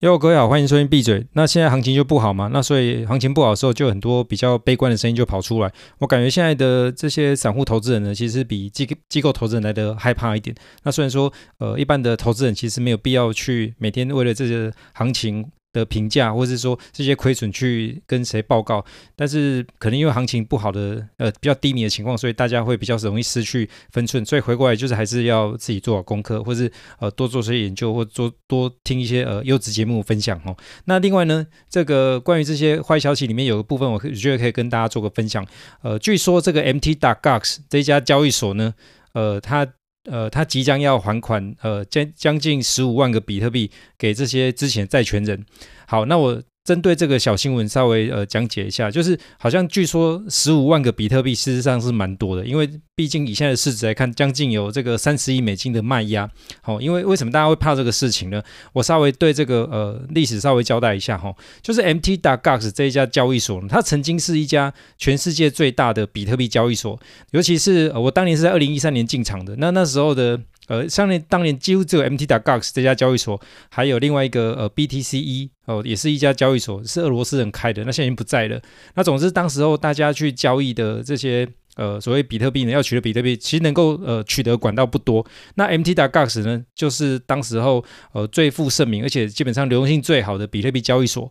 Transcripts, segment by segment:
哟，各位好，欢迎收听闭嘴。那现在行情就不好嘛？那所以行情不好的时候，就很多比较悲观的声音就跑出来。我感觉现在的这些散户投资人呢，其实比机机构投资人来的害怕一点。那虽然说，呃，一般的投资人其实没有必要去每天为了这些行情。的评价，或是说这些亏损去跟谁报告，但是可能因为行情不好的，呃，比较低迷的情况，所以大家会比较容易失去分寸，所以回过来就是还是要自己做好功课，或是呃多做些研究，或做多听一些呃优质节目分享哦。那另外呢，这个关于这些坏消息里面有个部分，我觉得可以跟大家做个分享。呃，据说这个 Mt.Gox 这家交易所呢，呃，它。呃，他即将要还款，呃，将将近十五万个比特币给这些之前债权人。好，那我。针对这个小新闻稍微呃讲解一下，就是好像据说十五万个比特币事实上是蛮多的，因为毕竟以现在的市值来看，将近有这个三十亿美金的卖压。好、哦，因为为什么大家会怕这个事情呢？我稍微对这个呃历史稍微交代一下哈、哦，就是 Mt.Gox 这一家交易所，它曾经是一家全世界最大的比特币交易所，尤其是、呃、我当年是在二零一三年进场的，那那时候的。呃，上面当年几乎只有 Mt.Gox 这家交易所，还有另外一个呃 BTC-E 哦，也是一家交易所，是俄罗斯人开的，那现在已经不在了。那总之，当时候大家去交易的这些呃所谓比特币呢，要取得比特币，其实能够呃取得管道不多。那 Mt.Gox 呢，就是当时候呃最负盛名，而且基本上流动性最好的比特币交易所。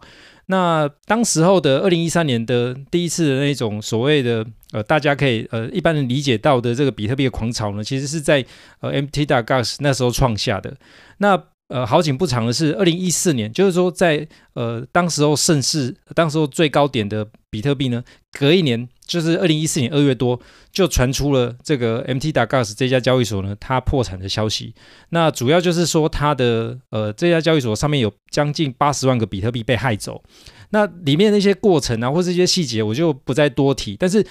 那当时候的二零一三年的第一次的那种所谓的呃，大家可以呃一般人理解到的这个比特币的狂潮呢，其实是在呃 MT d g a s 那时候创下的。那呃好景不长的是，二零一四年，就是说在呃当时候盛世、当时候最高点的比特币呢，隔一年就是二零一四年二月多，就传出了这个 MT d g a s 这家交易所呢，它破产的消息。那主要就是说它的呃这家交易所上面有将近八十万个比特币被害走。那里面那些过程啊，或是一些细节，我就不再多提。但是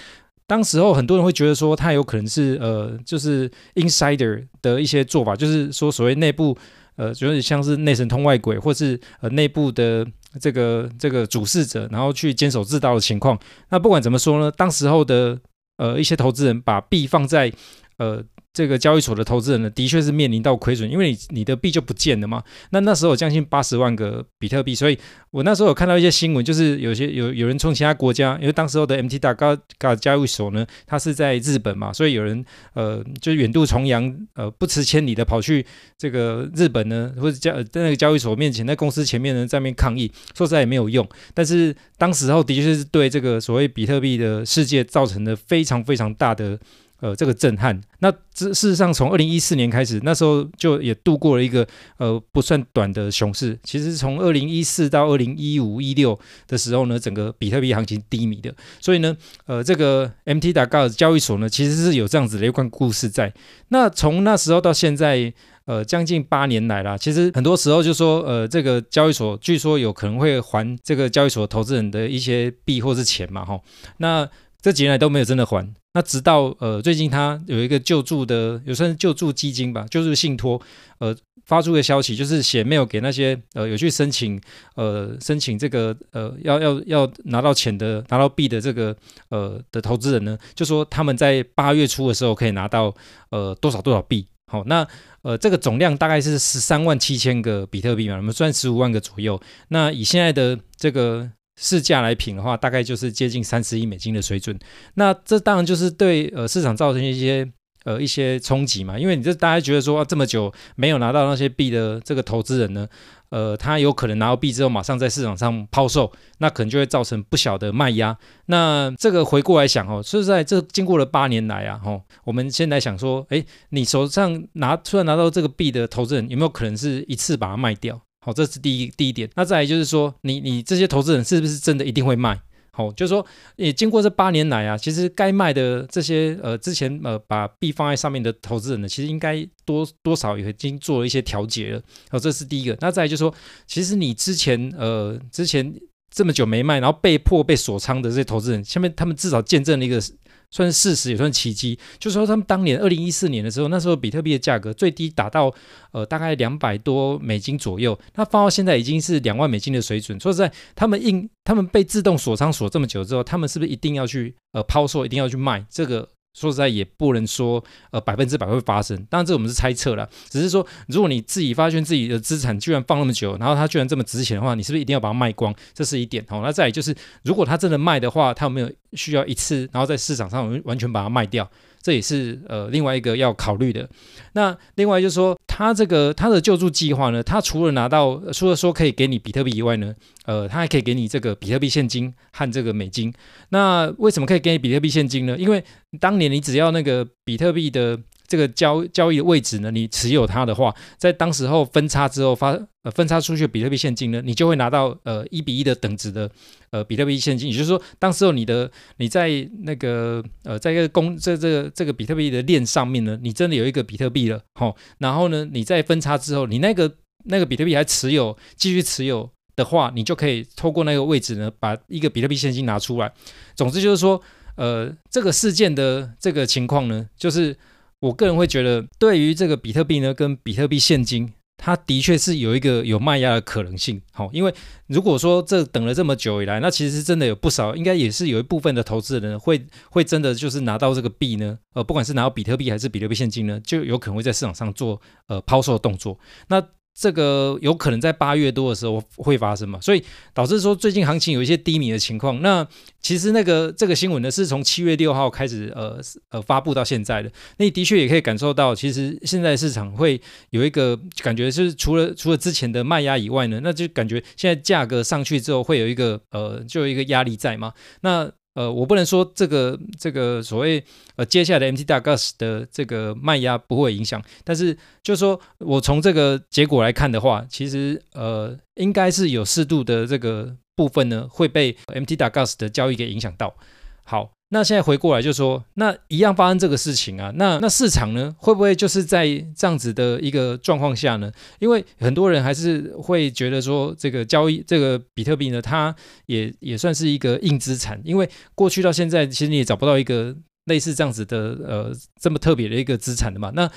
当时候很多人会觉得说，它有可能是呃就是 insider 的一些做法，就是说所谓内部。呃，就是像是内神通外鬼，或是呃内部的这个这个主事者，然后去监守自盗的情况。那不管怎么说呢，当时候的呃一些投资人把币放在呃。这个交易所的投资人呢，的确是面临到亏损，因为你你的币就不见了嘛。那那时候将近八十万个比特币，所以我那时候有看到一些新闻，就是有些有有人从其他国家，因为当时候的 Mt.Gox 交易所呢，它是在日本嘛，所以有人呃就远渡重洋，呃不辞千里的跑去这个日本呢，或者交在那个交易所面前，在公司前面呢在那边抗议，说实在也没有用。但是当时候的确是对这个所谓比特币的世界造成了非常非常大的。呃，这个震撼。那这事实上，从二零一四年开始，那时候就也度过了一个呃不算短的熊市。其实从二零一四到二零一五一六的时候呢，整个比特币行情低迷的。所以呢，呃，这个 Mt.Gox 交易所呢，其实是有这样子的一段故事在。那从那时候到现在，呃，将近八年来啦，其实很多时候就说，呃，这个交易所据说有可能会还这个交易所投资人的一些币或是钱嘛，哈。那这几年来都没有真的还。那直到呃最近他有一个救助的，有算是救助基金吧，救助信托，呃发出的消息，就是写 mail 给那些呃有去申请呃申请这个呃要要要拿到钱的拿到币的这个呃的投资人呢，就说他们在八月初的时候可以拿到呃多少多少币，好，那呃这个总量大概是十三万七千个比特币嘛，我们算十五万个左右，那以现在的这个。市价来评的话，大概就是接近三十亿美金的水准。那这当然就是对呃市场造成一些呃一些冲击嘛，因为你这大家觉得说、啊、这么久没有拿到那些币的这个投资人呢，呃，他有可能拿到币之后马上在市场上抛售，那可能就会造成不小的卖压。那这个回过来想哦，说实在这经过了八年来啊，吼，我们现在想说，诶，你手上拿突然拿到这个币的投资人，有没有可能是一次把它卖掉？好，这是第一第一点。那再来就是说，你你这些投资人是不是真的一定会卖？好，就是说，也经过这八年来啊，其实该卖的这些呃之前呃把币放在上面的投资人呢，其实应该多多少也已经做了一些调节了。好，这是第一个。那再来就是说，其实你之前呃之前这么久没卖，然后被迫被锁仓的这些投资人，下面他们至少见证了一个。算是事实，也算奇迹。就是说，他们当年二零一四年的时候，那时候比特币的价格最低达到呃大概两百多美金左右，那放到现在已经是两万美金的水准。说实在，他们硬他们被自动锁仓锁这么久之后，他们是不是一定要去呃抛售，一定要去卖？这个说实在也不能说呃百分之百会发生。当然这我们是猜测了，只是说如果你自己发现自己的资产居然放那么久，然后它居然这么值钱的话，你是不是一定要把它卖光？这是一点。哦，那再来就是如果它真的卖的话，它有没有需要一次然后在市场上完全把它卖掉？这也是呃另外一个要考虑的。那另外就是说，他这个他的救助计划呢，他除了拿到除了说可以给你比特币以外呢，呃，他还可以给你这个比特币现金和这个美金。那为什么可以给你比特币现金呢？因为当年你只要那个比特币的。这个交交易的位置呢，你持有它的话，在当时候分叉之后发呃分叉出去的比特币现金呢，你就会拿到呃一比一的等值的呃比特币现金，也就是说，当时候你的你在那个呃在一个公这这个这个比特币的链上面呢，你真的有一个比特币了，好、然后呢，你在分叉之后，你那个那个比特币还持有继续持有的话，你就可以透过那个位置呢，把一个比特币现金拿出来。总之就是说，呃，这个事件的这个情况呢，就是。我个人会觉得，对于这个比特币呢，跟比特币现金，它的确是有一个有卖压的可能性。好，因为如果说这等了这么久以来，那其实真的有不少，应该也是有一部分的投资人会会真的就是拿到这个币呢，呃，不管是拿到比特币还是比特币现金呢，就有可能会在市场上做呃抛售的动作。那这个有可能在八月多的时候会发生嘛，所以导致说最近行情有一些低迷的情况。那其实那个这个新闻呢，是从七月六号开始呃呃发布到现在的。那你的确也可以感受到，其实现在市场会有一个感觉，就是除了除了之前的卖压以外呢，那就感觉现在价格上去之后会有一个呃就有一个压力在嘛。那呃，我不能说这个这个所谓呃接下来的 MTD GAS 的这个卖压不会影响，但是就是说我从这个结果来看的话，其实呃应该是有适度的这个部分呢会被 MTD GAS 的交易给影响到。好。那现在回过来就说，那一样发生这个事情啊，那那市场呢，会不会就是在这样子的一个状况下呢？因为很多人还是会觉得说，这个交易这个比特币呢，它也也算是一个硬资产，因为过去到现在，其实你也找不到一个类似这样子的呃这么特别的一个资产的嘛。那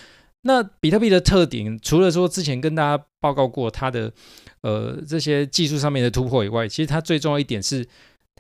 那比特币的特点，除了说之前跟大家报告过它的呃这些技术上面的突破以外，其实它最重要一点是。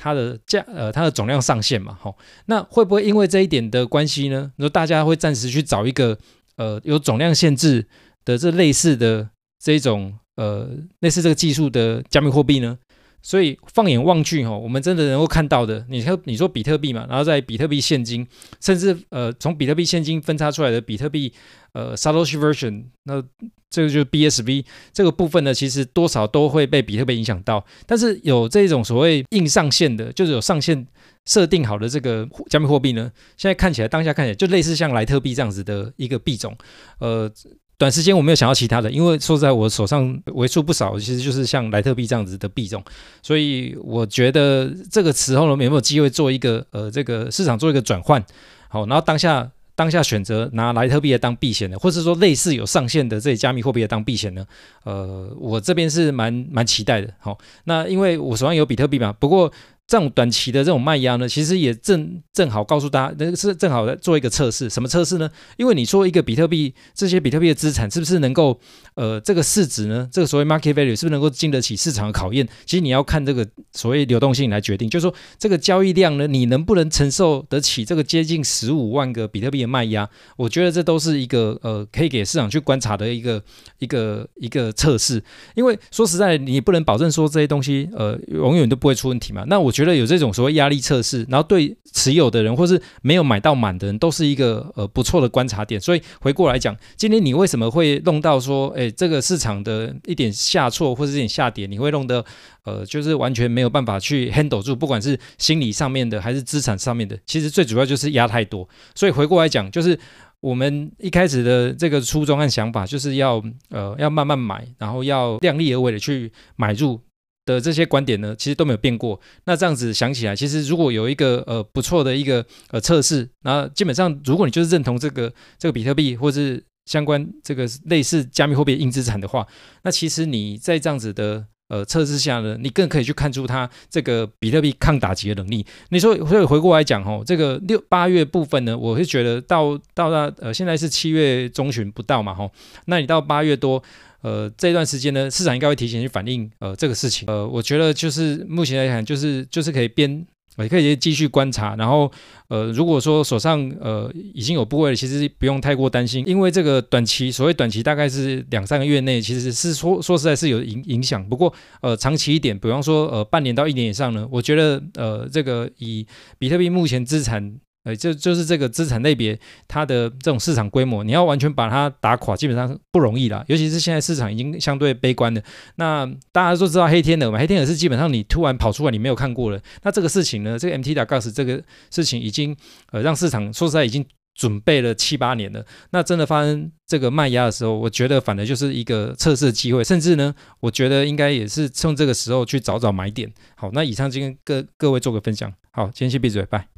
它的价呃，它的总量上限嘛，吼，那会不会因为这一点的关系呢？说大家会暂时去找一个呃有总量限制的这类似的这种呃类似这个技术的加密货币呢？所以放眼望去，哈，我们真的能够看到的，你说你说比特币嘛，然后在比特币现金，甚至呃从比特币现金分叉出来的比特币呃 Satoshi Version，那这个就是 BSV 这个部分呢，其实多少都会被比特币影响到。但是有这种所谓硬上限的，就是有上限设定好的这个加密货币呢，现在看起来当下看起来就类似像莱特币这样子的一个币种，呃。短时间我没有想到其他的，因为说实在，我手上为数不少，其实就是像莱特币这样子的币种，所以我觉得这个时候呢，有没有机会做一个呃，这个市场做一个转换？好，然后当下当下选择拿莱特币来当避险的，或者说类似有上限的这些加密货币来当避险呢？呃，我这边是蛮蛮期待的。好，那因为我手上有比特币嘛，不过。这种短期的这种卖压呢，其实也正正好告诉大家，那是正好在做一个测试。什么测试呢？因为你说一个比特币，这些比特币的资产是不是能够，呃，这个市值呢，这个所谓 market value 是不是能够经得起市场的考验？其实你要看这个所谓流动性来决定，就是说这个交易量呢，你能不能承受得起这个接近十五万个比特币的卖压？我觉得这都是一个呃，可以给市场去观察的一个一个一个测试。因为说实在，你不能保证说这些东西呃永远都不会出问题嘛。那我觉觉得有这种所谓压力测试，然后对持有的人或是没有买到满的人，都是一个呃不错的观察点。所以回过来讲，今天你为什么会弄到说，哎，这个市场的一点下挫或者一点下跌，你会弄得呃就是完全没有办法去 handle 住，不管是心理上面的还是资产上面的，其实最主要就是压太多。所以回过来讲，就是我们一开始的这个初衷和想法，就是要呃要慢慢买，然后要量力而为的去买入。的这些观点呢，其实都没有变过。那这样子想起来，其实如果有一个呃不错的一个呃测试，那基本上如果你就是认同这个这个比特币或是相关这个类似加密货币硬资产的话，那其实你在这样子的呃测试下呢，你更可以去看出它这个比特币抗打击的能力。你说，所以回过来讲哦，这个六八月部分呢，我是觉得到到那呃现在是七月中旬不到嘛吼，那你到八月多。呃，这段时间呢，市场应该会提前去反映呃这个事情。呃，我觉得就是目前来讲，就是就是可以边也可以继续观察。然后，呃，如果说手上呃已经有部位了，其实不用太过担心，因为这个短期所谓短期大概是两三个月内，其实是说说实在是有影影响。不过，呃，长期一点，比方说呃半年到一年以上呢，我觉得呃这个以比特币目前资产。呃，就就是这个资产类别，它的这种市场规模，你要完全把它打垮，基本上不容易啦。尤其是现在市场已经相对悲观的，那大家都知道黑天鹅嘛，黑天鹅是基本上你突然跑出来，你没有看过了。那这个事情呢，这个 MTD Gas 这个事情已经呃让市场说实在已经准备了七八年了。那真的发生这个卖压的时候，我觉得反而就是一个测试机会，甚至呢，我觉得应该也是趁这个时候去找找买点。好，那以上今天跟各各位做个分享。好，今天先闭嘴，拜。